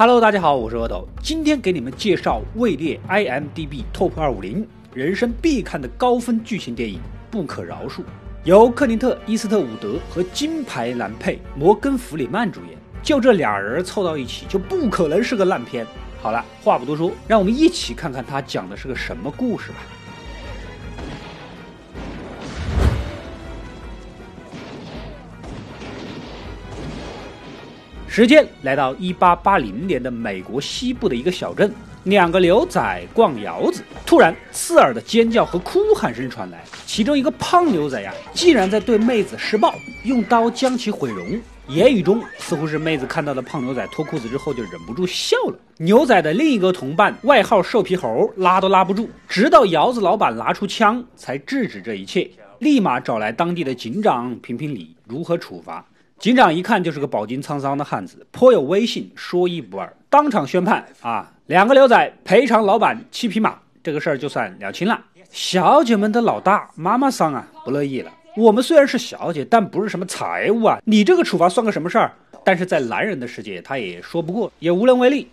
Hello，大家好，我是阿斗，今天给你们介绍位列 IMDB Top 二五零人生必看的高分剧情电影《不可饶恕》，由克林特·伊斯特伍德和金牌男配摩根·弗里曼主演，就这俩人凑到一起，就不可能是个烂片。好了，话不多说，让我们一起看看他讲的是个什么故事吧。时间来到一八八零年的美国西部的一个小镇，两个牛仔逛窑子，突然刺耳的尖叫和哭喊声传来，其中一个胖牛仔呀，竟然在对妹子施暴，用刀将其毁容。言语中似乎是妹子看到了胖牛仔脱裤子之后就忍不住笑了。牛仔的另一个同伴，外号瘦皮猴，拉都拉不住，直到窑子老板拿出枪才制止这一切，立马找来当地的警长评评理，如何处罚。警长一看就是个饱经沧桑的汉子，颇有威信，说一不二，当场宣判啊，两个牛仔赔偿老板七匹马，这个事儿就算了清了。小姐们的老大妈妈桑啊，不乐意了。我们虽然是小姐，但不是什么财物啊！你这个处罚算个什么事儿？但是在男人的世界，他也说不过，也无能为力。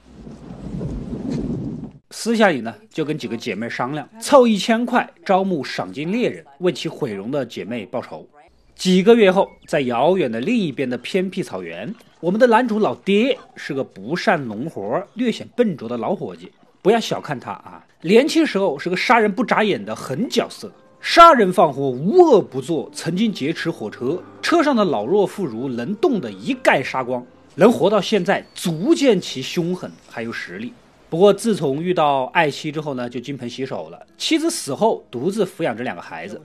私下里呢，就跟几个姐妹商量，凑一千块招募赏金猎人，为其毁容的姐妹报仇。几个月后，在遥远的另一边的偏僻草原，我们的男主老爹是个不善农活、略显笨拙的老伙计。不要小看他啊，年轻时候是个杀人不眨眼的狠角色。杀人放火无恶不作，曾经劫持火车，车上的老弱妇孺能动的一概杀光，能活到现在，足见其凶狠还有实力。不过自从遇到爱妻之后呢，就金盆洗手了。妻子死后，独自抚养着两个孩子。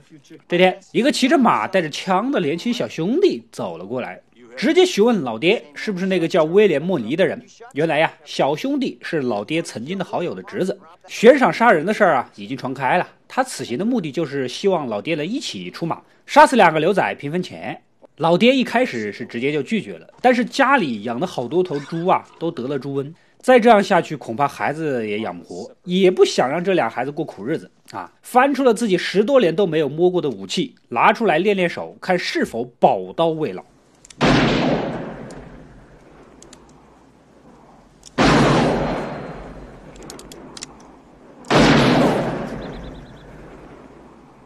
这天，一个骑着马、带着枪的年轻小兄弟走了过来。直接询问老爹是不是那个叫威廉·莫尼的人。原来呀，小兄弟是老爹曾经的好友的侄子。悬赏杀人的事儿啊，已经传开了。他此行的目的就是希望老爹能一起出马，杀死两个牛仔平分钱。老爹一开始是直接就拒绝了，但是家里养的好多头猪啊，都得了猪瘟，再这样下去，恐怕孩子也养不活，也不想让这俩孩子过苦日子啊。翻出了自己十多年都没有摸过的武器，拿出来练练手，看是否宝刀未老。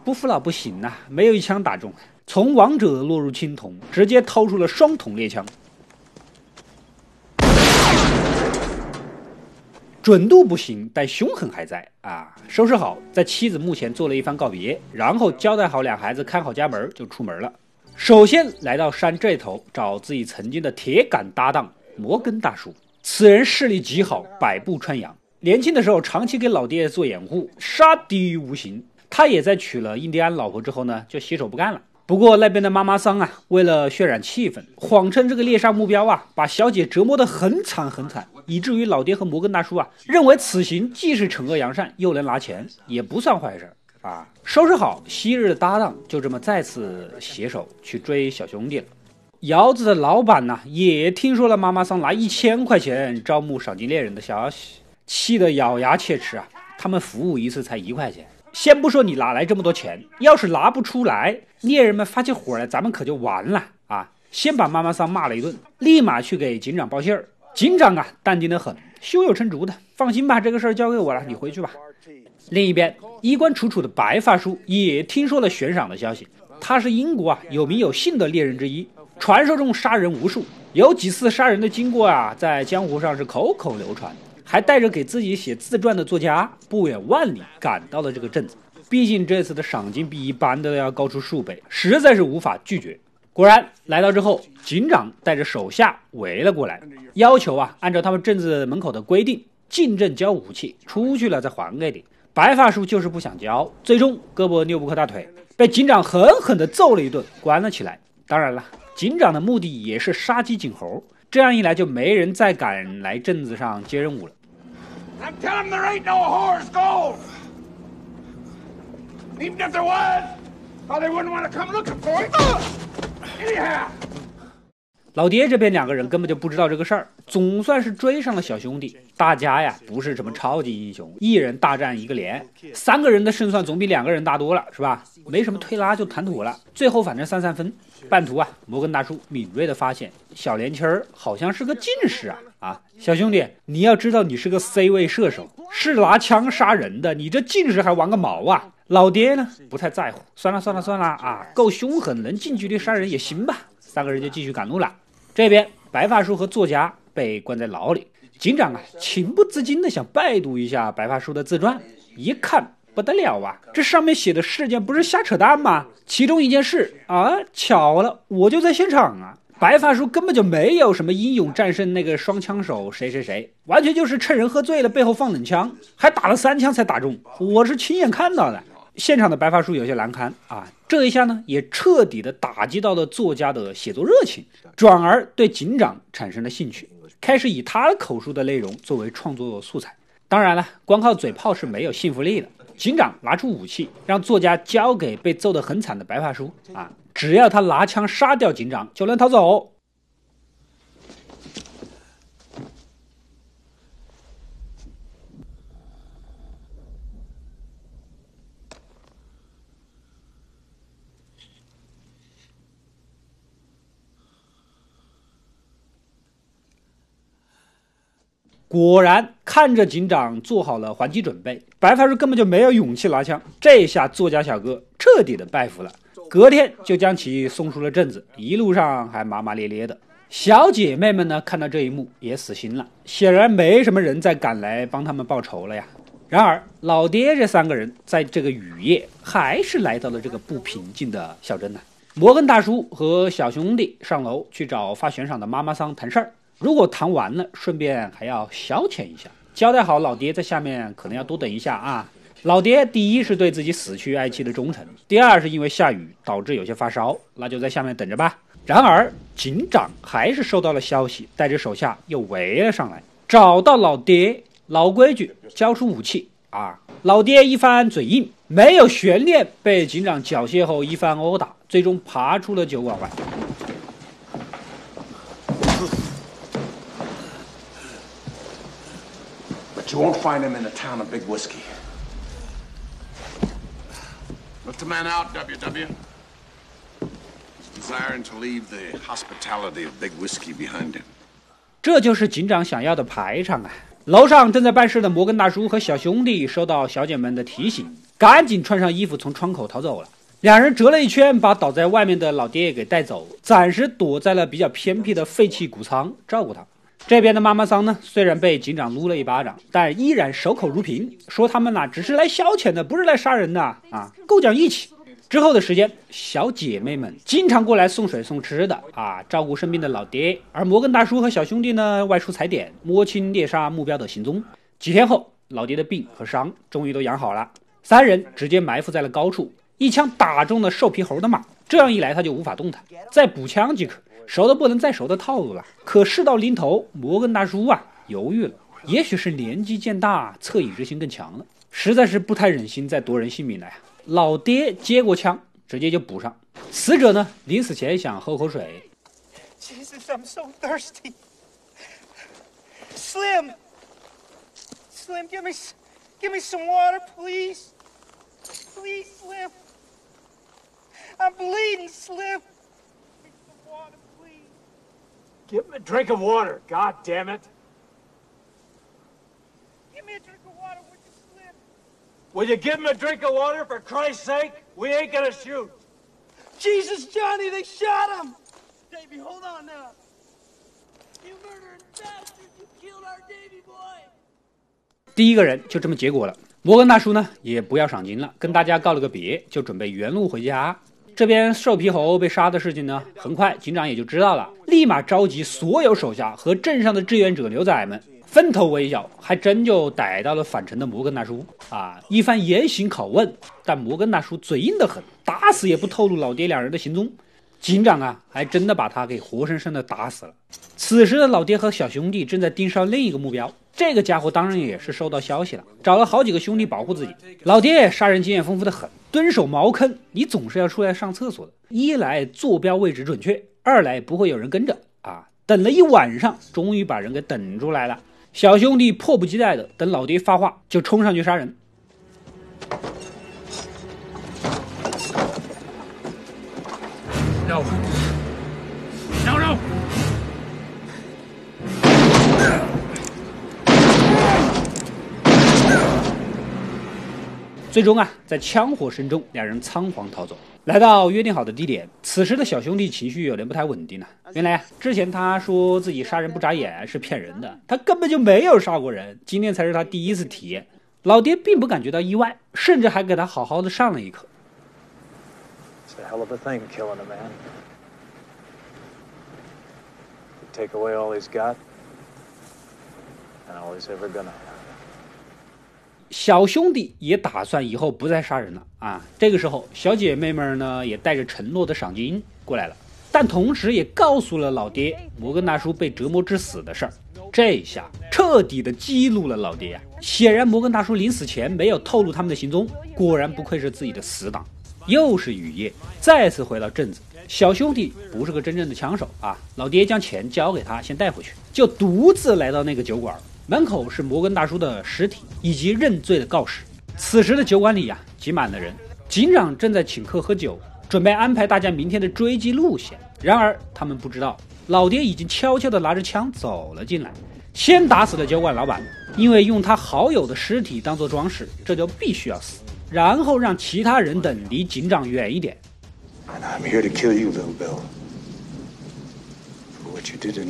不服老不行呐，没有一枪打中，从王者落入青铜，直接掏出了双筒猎枪，准度不行，但凶狠还在啊！收拾好，在妻子墓前做了一番告别，然后交代好俩孩子，看好家门，就出门了。首先来到山这头找自己曾经的铁杆搭档摩根大叔，此人视力极好，百步穿杨。年轻的时候长期给老爹做掩护，杀敌于无形。他也在娶了印第安老婆之后呢，就洗手不干了。不过那边的妈妈桑啊，为了渲染气氛，谎称这个猎杀目标啊，把小姐折磨得很惨很惨，以至于老爹和摩根大叔啊，认为此行既是惩恶扬善，又能拿钱，也不算坏事。啊，收拾好昔日的搭档，就这么再次携手去追小兄弟了。窑子的老板呢，也听说了妈妈桑拿一千块钱招募赏金猎人的消息，气得咬牙切齿啊！他们服务一次才一块钱，先不说你哪来这么多钱，要是拿不出来，猎人们发起火来，咱们可就完了啊！先把妈妈桑骂了一顿，立马去给警长报信儿。警长啊，淡定的很，胸有成竹的，放心吧，这个事儿交给我了，你回去吧。另一边，衣冠楚楚的白发叔也听说了悬赏的消息。他是英国啊有名有姓的猎人之一，传说中杀人无数，有几次杀人的经过啊，在江湖上是口口流传。还带着给自己写自传的作家，不远万里赶到了这个镇子。毕竟这次的赏金比一般的要高出数倍，实在是无法拒绝。果然，来到之后，警长带着手下围了过来，要求啊，按照他们镇子门口的规定，进镇交武器，出去了再还给你。白发叔就是不想交，最终胳膊拗不过大腿，被警长狠狠地揍了一顿，关了起来。当然了，警长的目的也是杀鸡儆猴，这样一来就没人再敢来镇子上接任务了。Now tell them there ain't no whore's gold. Even if there was, well, they wouldn't want to come looking for it. Anyhow. 老爹这边两个人根本就不知道这个事儿，总算是追上了小兄弟。大家呀，不是什么超级英雄，一人大战一个连，三个人的胜算总比两个人大多了，是吧？没什么推拉就谈妥了。最后反正三三分。半途啊，摩根大叔敏锐的发现小年轻儿好像是个近视啊啊！小兄弟，你要知道你是个 C 位射手，是拿枪杀人的，你这近视还玩个毛啊！老爹呢，不太在乎，算了算了算了啊，够凶狠，能近距离杀人也行吧。三个人就继续赶路了。这边白发叔和作家被关在牢里，警长啊情不自禁的想拜读一下白发叔的自传，一看不得了啊，这上面写的事件不是瞎扯淡吗？其中一件事啊，巧了，我就在现场啊。白发叔根本就没有什么英勇战胜那个双枪手谁谁谁，完全就是趁人喝醉了背后放冷枪，还打了三枪才打中，我是亲眼看到的。现场的白发叔有些难堪啊，这一下呢，也彻底的打击到了作家的写作热情，转而对警长产生了兴趣，开始以他口述的内容作为创作素材。当然了，光靠嘴炮是没有信服力的。警长拿出武器，让作家交给被揍得很惨的白发叔啊，只要他拿枪杀掉警长，就能逃走。果然，看着警长做好了还击准备，白发叔根本就没有勇气拿枪。这下作家小哥彻底的拜服了，隔天就将其送出了镇子，一路上还骂骂咧咧的。小姐妹们呢，看到这一幕也死心了，显然没什么人再赶来帮他们报仇了呀。然而，老爹这三个人在这个雨夜还是来到了这个不平静的小镇呢。摩根大叔和小兄弟上楼去找发悬赏的妈妈桑谈事儿。如果谈完了，顺便还要消遣一下，交代好老爹在下面可能要多等一下啊。老爹第一是对自己死去爱妻的忠诚，第二是因为下雨导致有些发烧，那就在下面等着吧。然而警长还是收到了消息，带着手下又围了上来，找到老爹，老规矩，交出武器啊！老爹一番嘴硬，没有悬念，被警长缴械后一番殴打，最终爬出了酒馆外。You won't find him in the town of Big Whiskey. Let the man out, W.W. Desiring to leave the hospitality of Big Whiskey behind him. 这就是警长想要的排场啊！楼上正在办事的摩根大叔和小兄弟收到小姐们的提醒，赶紧穿上衣服从窗口逃走了。两人折了一圈，把倒在外面的老爹给带走，暂时躲在了比较偏僻的废弃谷仓照顾他。这边的妈妈桑呢，虽然被警长撸了一巴掌，但依然守口如瓶，说他们呐只是来消遣的，不是来杀人的啊，够讲义气。之后的时间，小姐妹们经常过来送水送吃的啊，照顾生病的老爹。而摩根大叔和小兄弟呢，外出踩点，摸清猎杀目标的行踪。几天后，老爹的病和伤终于都养好了，三人直接埋伏在了高处，一枪打中了瘦皮猴的马，这样一来他就无法动弹，再补枪即可。熟的不能再熟的套路了，可事到临头，摩根大叔啊犹豫了。也许是年纪渐大，恻隐之心更强了，实在是不太忍心再夺人性命了呀。老爹接过枪，直接就补上。死者呢，临死前想喝口水。Jesus, I'm so thirsty. Slim, Slim, give me, give me some water, please. Please, Slim. I'm bleeding, Slim. Give him a drink of water, god damn it. Give me a drink of water, would you, Slim? Will you give him a drink of water for Christ's sake? We ain't gonna shoot. Jesus, Johnny, they shot him! Davy, hold on now. You murdering bastard, you killed our Davy boy! 第一个人就这么结果了。摩根大叔呢，也不要赏金了，跟大家告了个别，就准备原路回家。 这边瘦皮猴被杀的事情呢，很快警长也就知道了，立马召集所有手下和镇上的志愿者牛仔们分头围剿，还真就逮到了返程的摩根大叔啊！一番严刑拷问，但摩根大叔嘴硬得很，打死也不透露老爹两人的行踪。警长啊，还真的把他给活生生的打死了。此时的老爹和小兄弟正在盯上另一个目标，这个家伙当然也是收到消息了，找了好几个兄弟保护自己。老爹杀人经验丰富的很，蹲守茅坑，你总是要出来上厕所的。一来坐标位置准确，二来不会有人跟着啊，等了一晚上，终于把人给等出来了。小兄弟迫不及待的等老爹发话，就冲上去杀人。要不最终啊，在枪火声中，两人仓皇逃走，来到约定好的地点。此时的小兄弟情绪有点不太稳定了。原来啊，之前他说自己杀人不眨眼是骗人的，他根本就没有杀过人。今天才是他第一次体验。老爹并不感觉到意外，甚至还给他好好的上了一课。It's a 小兄弟也打算以后不再杀人了啊！这个时候，小姐妹们呢也带着承诺的赏金过来了，但同时也告诉了老爹摩根大叔被折磨致死的事儿。这下彻底的激怒了老爹呀、显然，摩根大叔临死前没有透露他们的行踪，果然不愧是自己的死党。又是雨夜，再次回到镇子。小兄弟不是个真正的枪手啊！老爹将钱交给他，先带回去，就独自来到那个酒馆。门口是摩根大叔的尸体以及认罪的告示。此时的酒馆里呀、挤满了人，警长正在请客喝酒，准备安排大家明天的追击路线。然而他们不知道，老爹已经悄悄地拿着枪走了进来，先打死了酒馆老板，因为用他好友的尸体当做装饰，这就必须要死。然后让其他人等离警长远一点。I'm here to kill you, little Bill. What you didn't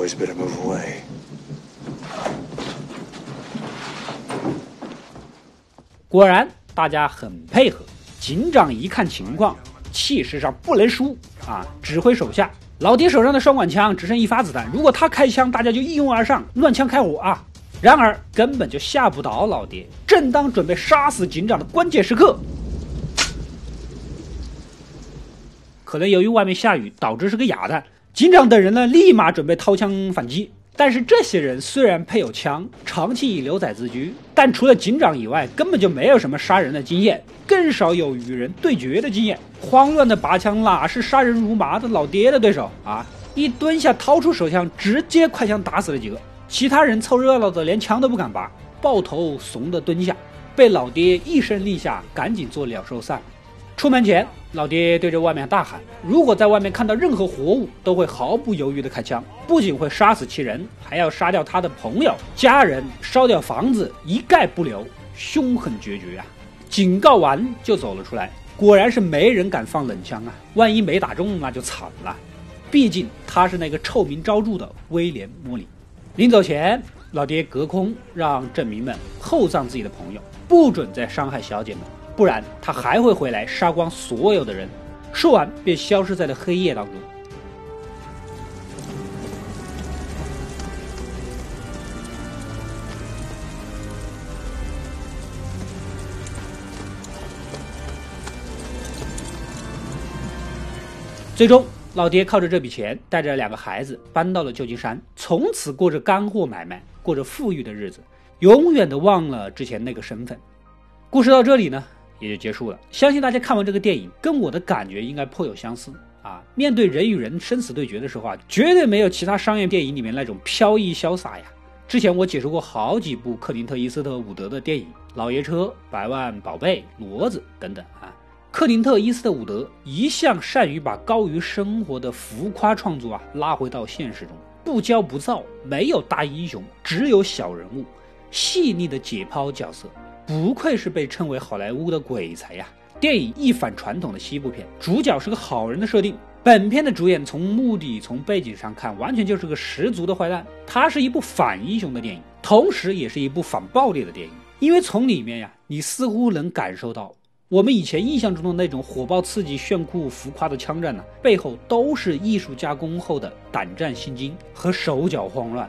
always better move away. 果然，大家很配合。警长一看情况，气势上不能输啊，指挥手下。老爹手上的双管枪只剩一发子弹，如果他开枪，大家就一拥而上，乱枪开火啊！然而根本就吓不倒老爹。正当准备杀死警长的关键时刻，可能由于外面下雨，导致是个哑弹。警长等人呢，立马准备掏枪反击。但是这些人虽然配有枪，长期以牛仔自居，但除了警长以外，根本就没有什么杀人的经验，更少有与人对决的经验。慌乱的拔枪，哪是杀人如麻的老爹的对手啊？一蹲下，掏出手枪，直接快枪打死了几个。其他人凑热闹的连枪都不敢拔，抱头怂的蹲下，被老爹一声令下，赶紧做鸟兽散。出门前，老爹对着外面大喊：“如果在外面看到任何活物，都会毫不犹豫地开枪，不仅会杀死其人，还要杀掉他的朋友、家人，烧掉房子，一概不留，凶狠决绝啊！”警告完就走了出来，果然是没人敢放冷枪啊！万一没打中，那就惨了。毕竟他是那个臭名昭著的威廉·莫里。临走前，老爹隔空让镇民们厚葬自己的朋友，不准再伤害小姐们。不然他还会回来杀光所有的人。说完，便消失在了黑夜当中。最终，老爹靠着这笔钱，带着两个孩子搬到了旧金山，从此过着干货买卖，过着富裕的日子，永远的忘了之前那个身份。故事到这里呢，也就结束了。相信大家看完这个电影，跟我的感觉应该颇有相似啊。面对人与人生死对决的时候啊，绝对没有其他商业电影里面那种飘逸潇洒呀。之前我解说过好几部克林特·伊斯特伍德的电影，《老爷车》《百万宝贝》《骡子》等等啊。克林特·伊斯特伍德一向善于把高于生活的浮夸创作啊拉回到现实中，不骄不躁，没有大英雄，只有小人物，细腻的解剖角色。不愧是被称为好莱坞的鬼才呀！电影一反传统的西部片，主角是个好人的设定。本片的主演从目的、从背景上看，完全就是个十足的坏蛋。它是一部反英雄的电影，同时也是一部反暴力的电影。因为从里面呀，你似乎能感受到我们以前印象中的那种火爆、刺激、炫酷、浮夸的枪战呢，背后都是艺术加工后的胆战心惊和手脚慌乱。